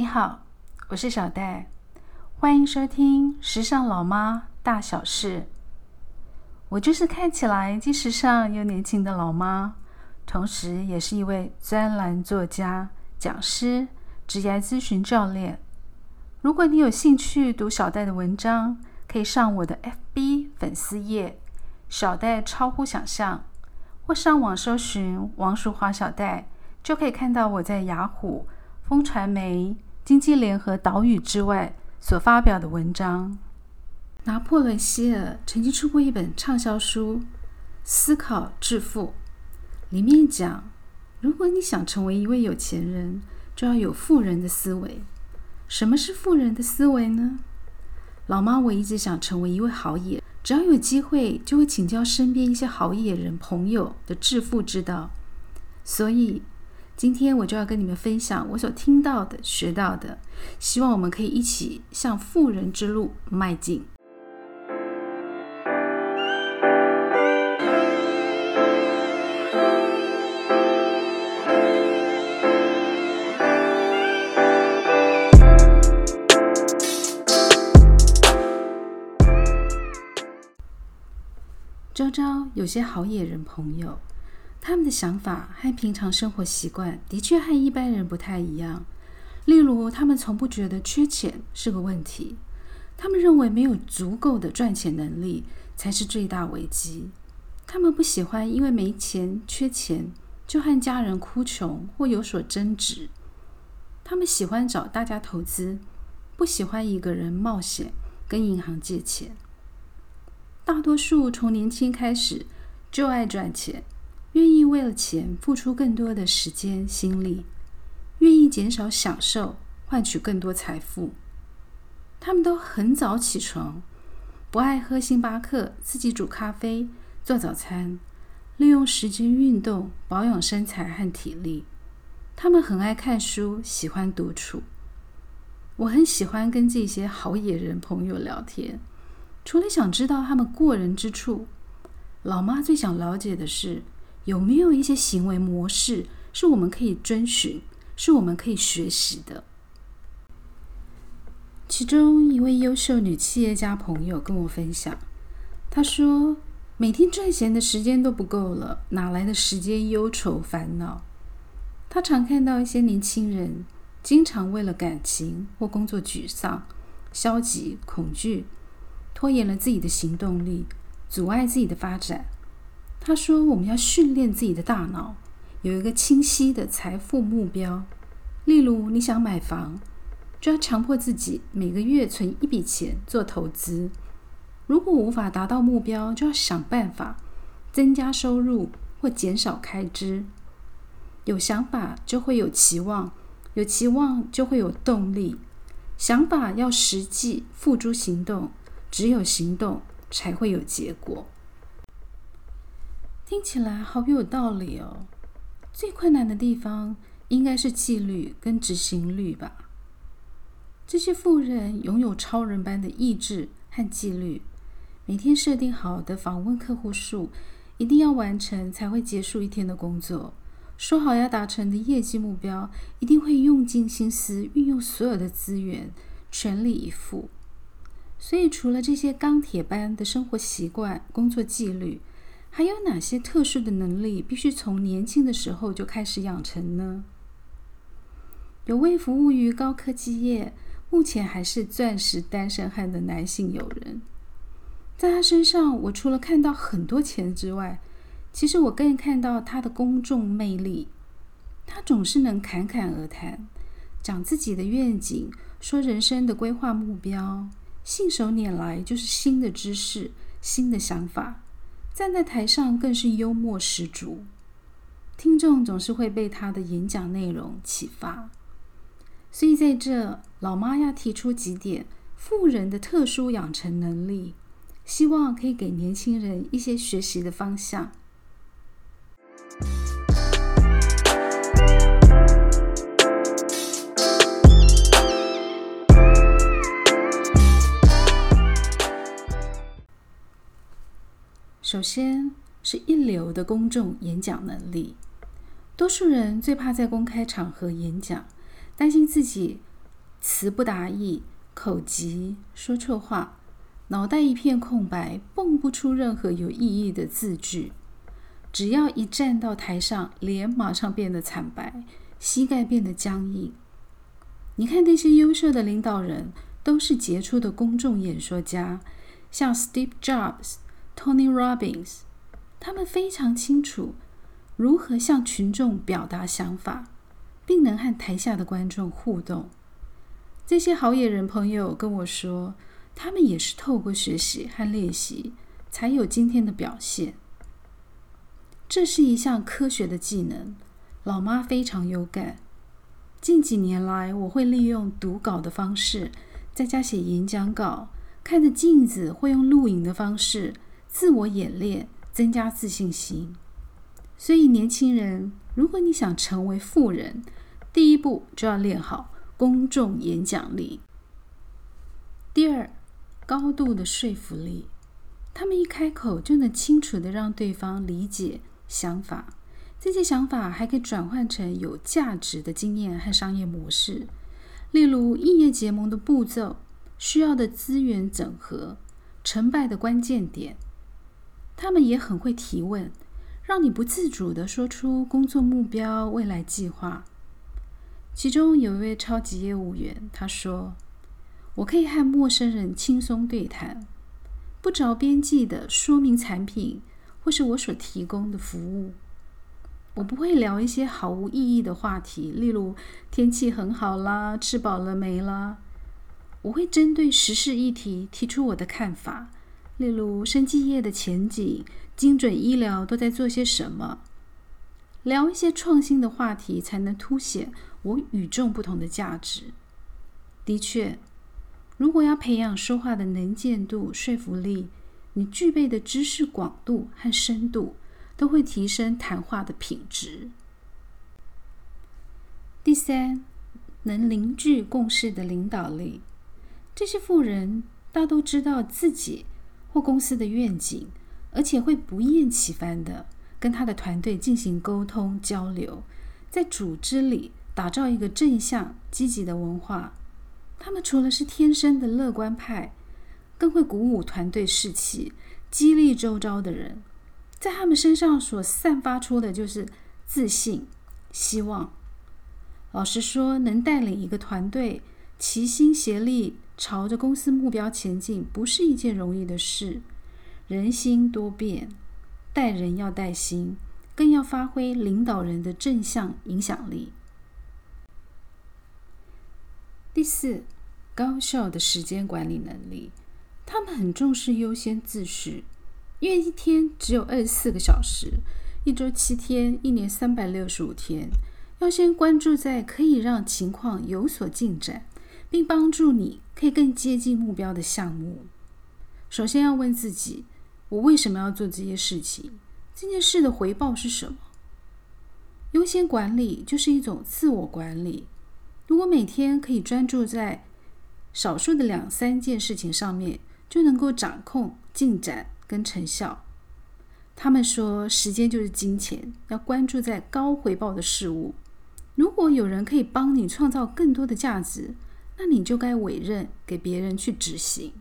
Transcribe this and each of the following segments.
你好，我是小戴，欢迎收听《时尚老妈大小事》。我就是看起来既时尚又年轻的老妈，同时也是一位专栏作家、讲师、职业咨询教练。如果你有兴趣读小戴的文章，可以上我的 FB 粉丝页“小戴超乎想象”，或上网搜寻王淑华小戴，就可以看到我在雅虎、风传媒。经济联合岛屿之外所发表的文章。拿破仑·希尔曾经出过一本畅销书《思考致富》，里面讲，如果你想成为一位有钱人，就要有富人的思维。什么是富人的思维呢？老妈，我一直想成为一位好野，只要有机会，就会请教身边一些好野人朋友的致富之道。所以。今天我就要跟你们分享我所听到的、学到的，希望我们可以一起向富人之路迈进。周遭有些好野人朋友。他们的想法和平常生活习惯的确和一般人不太一样。例如，他们从不觉得缺钱是个问题，他们认为没有足够的赚钱能力才是最大危机。他们不喜欢因为没钱、缺钱就和家人哭穷或有所争执。他们喜欢找大家投资，不喜欢一个人冒险跟银行借钱。大多数从年轻开始就爱赚钱。愿意为了钱付出更多的时间心力，愿意减少享受换取更多财富。他们都很早起床，不爱喝星巴克，自己煮咖啡做早餐，利用时间运动保养身材和体力。他们很爱看书，喜欢独处。我很喜欢跟这些好野人朋友聊天，除了想知道他们过人之处，老妈最想了解的是。有没有一些行为模式是我们可以遵循，是我们可以学习的？其中一位优秀女企业家朋友跟我分享，她说：“每天赚钱的时间都不够了，哪来的时间忧愁烦恼？”她常看到一些年轻人经常为了感情或工作沮丧、消极、恐惧，拖延了自己的行动力，阻碍自己的发展。他说：“我们要训练自己的大脑，有一个清晰的财富目标。例如，你想买房，就要强迫自己每个月存一笔钱做投资。如果无法达到目标，就要想办法增加收入或减少开支。有想法就会有期望，有期望就会有动力。想法要实际付诸行动，只有行动才会有结果。”听起来好有道理哦。最困难的地方应该是纪律跟执行力吧。这些富人拥有超人般的意志和纪律，每天设定好的访问客户数一定要完成才会结束一天的工作。说好要达成的业绩目标，一定会用尽心思，运用所有的资源，全力以赴。所以，除了这些钢铁般的生活习惯、工作纪律。还有哪些特殊的能力必须从年轻的时候就开始养成呢？有位服务于高科技业、目前还是钻石单身汉的男性友人，在他身上，我除了看到很多钱之外，其实我更看到他的公众魅力。他总是能侃侃而谈，讲自己的愿景，说人生的规划目标，信手拈来就是新的知识、新的想法。站在台上更是幽默十足，听众总是会被他的演讲内容启发。所以在这，老妈要提出几点富人的特殊养成能力，希望可以给年轻人一些学习的方向。首先是一流的公众演讲能力。多数人最怕在公开场合演讲，担心自己词不达意、口急、说错话，脑袋一片空白，蹦不出任何有意义的字句。只要一站到台上，脸马上变得惨白，膝盖变得僵硬。你看那些优秀的领导人，都是杰出的公众演说家，像 Steve Jobs、Tony Robbins，他们非常清楚如何向群众表达想法，并能和台下的观众互动。这些好野人朋友跟我说，他们也是透过学习和练习，才有今天的表现。这是一项科学的技能，老妈非常有感。近几年来，我会利用读稿的方式，在家写演讲稿，看着镜子，会用录影的方式自我演练，增加自信心。所以，年轻人，如果你想成为富人，第一步就要练好公众演讲力。第二，高度的说服力，他们一开口就能清楚的让对方理解。想法，这些想法还可以转换成有价值的经验和商业模式，例如异业结盟的步骤、需要的资源整合、成败的关键点。他们也很会提问，让你不自主地说出工作目标、未来计划。其中有一位超级业务员，他说：“我可以和陌生人轻松对谈，不着边际地说明产品。”或是我所提供的服务，我不会聊一些毫无意义的话题，例如天气很好啦，吃饱了没啦。我会针对时事议题提出我的看法，例如生技业的前景、精准医疗都在做些什么。聊一些创新的话题，才能凸显我与众不同的价值。的确，如果要培养说话的能见度、说服力。你具备的知识广度和深度，都会提升谈话的品质。第三，能凝聚共识的领导力。这些富人大都知道自己或公司的愿景，而且会不厌其烦的跟他的团队进行沟通交流，在组织里打造一个正向积极的文化。他们除了是天生的乐观派。更会鼓舞团队士气，激励周遭的人，在他们身上所散发出的就是自信、希望。老实说，能带领一个团队齐心协力朝着公司目标前进，不是一件容易的事。人心多变，带人要带心，更要发挥领导人的正向影响力。第四，高效的时间管理能力。他们很重视优先秩序，因为一天只有二十四个小时，一周七天，一年三百六十五天，要先关注在可以让情况有所进展，并帮助你可以更接近目标的项目。首先要问自己：我为什么要做这些事情？这件事的回报是什么？优先管理就是一种自我管理。如果每天可以专注在少数的两三件事情上面，就能够掌控进展跟成效。他们说，时间就是金钱，要关注在高回报的事物。如果有人可以帮你创造更多的价值，那你就该委任给别人去执行。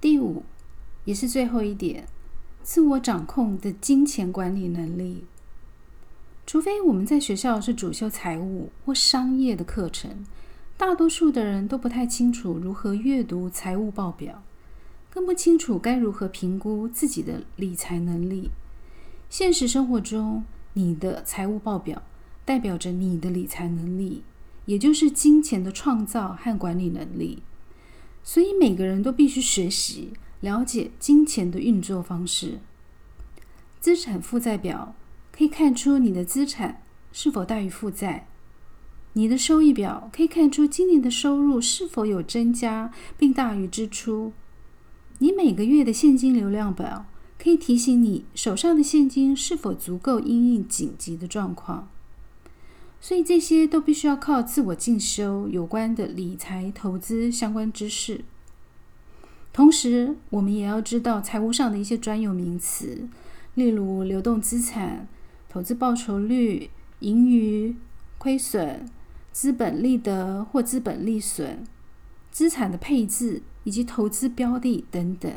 第五，也是最后一点，自我掌控的金钱管理能力。除非我们在学校是主修财务或商业的课程。大多数的人都不太清楚如何阅读财务报表，更不清楚该如何评估自己的理财能力。现实生活中，你的财务报表代表着你的理财能力，也就是金钱的创造和管理能力。所以，每个人都必须学习了解金钱的运作方式。资产负债表可以看出你的资产是否大于负债。你的收益表可以看出今年的收入是否有增加，并大于支出。你每个月的现金流量表可以提醒你手上的现金是否足够应应紧急的状况。所以这些都必须要靠自我进修有关的理财投资相关知识。同时，我们也要知道财务上的一些专有名词，例如流动资产、投资报酬率、盈余、亏损。资本利得或资本利损、资产的配置以及投资标的等等。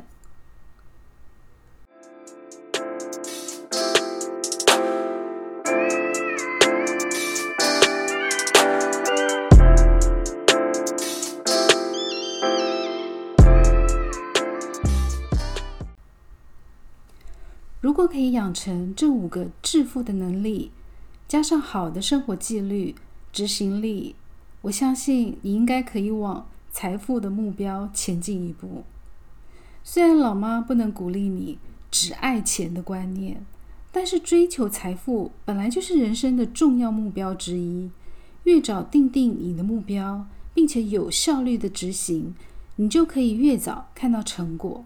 果可以养成这五个致富的能力，加上好的生活纪律、执行力，我相信你应该可以往财富的目标前进一步。虽然老妈不能鼓励你只爱钱的观念，但是追求财富本来就是人生的重要目标之一。越早定定你的目标，并且有效率的执行，你就可以越早看到成果。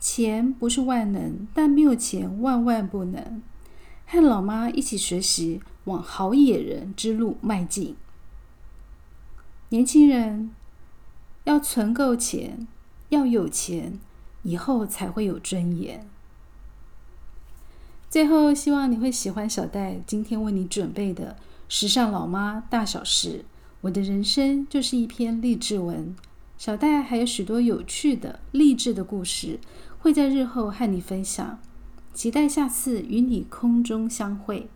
钱不是万能，但没有钱万万不能。和老妈一起学习，往好野人之路迈进。年轻人要存够钱，要有钱，以后才会有尊严。最后，希望你会喜欢小戴今天为你准备的《时尚老妈大小事》。我的人生就是一篇励志文。小戴还有许多有趣的励志的故事。会在日后和你分享，期待下次与你空中相会。